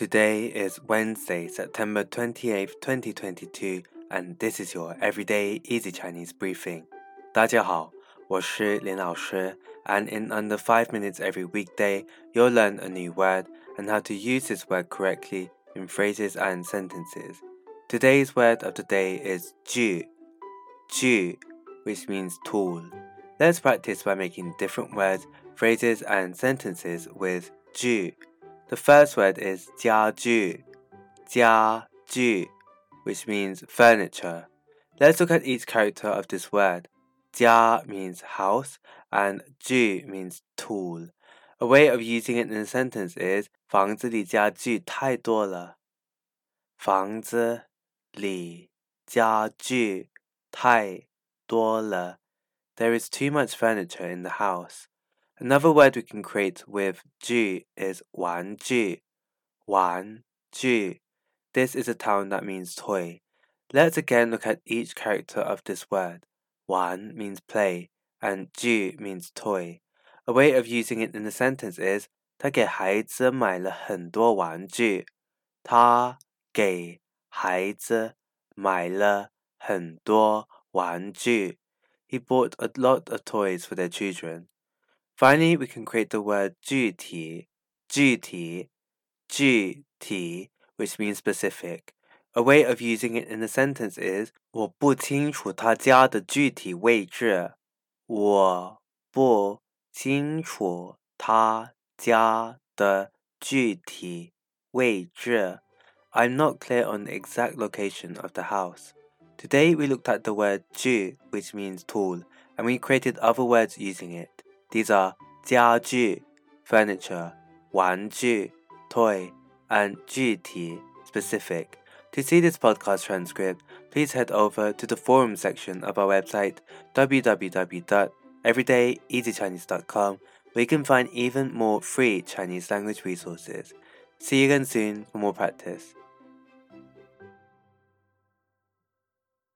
Today is Wednesday, September 28, 2022, and this is your everyday easy Chinese briefing. 大家好，我是林老师, and in under 5 minutes every weekday, you'll learn a new word and how to use this word correctly in phrases and sentences. Today's word of the day is 具,具, which means tool. Let's practice by making different words, phrases and sentences with 具 The first word is 家具,家具, which means furniture. Let's look at each character of this word. 家 means house and 具 means tool. A way of using it in a sentence is 房子里家具太多了。房子里家具太多了。There is too much furniture in the house. Another word we can create with ju is 玩具,玩具. This is a town that means toy. Let's again look at each character of this word. 玩 means play and 具 means toy. A way of using it in a sentence is 他给孩子买了很多玩具。他给孩子买了很多玩具。He bought a lot of toys for their children. Finally, we can create the word 具体,具体,具体, which means specific. A way of using it in a sentence is 我不清楚他家的具体位置。我不清楚他家的具体位置。I'm not clear on the exact location of the house. Today we looked at the word 具, which means tool, and we created other words using it. These are 家具 furniture, 玩具 toy, and 具体 specific. To see this podcast transcript, please head over to the forum section of our website www.everydayeasychinese.com where you can find even more free Chinese language resources. See you again soon for more practice.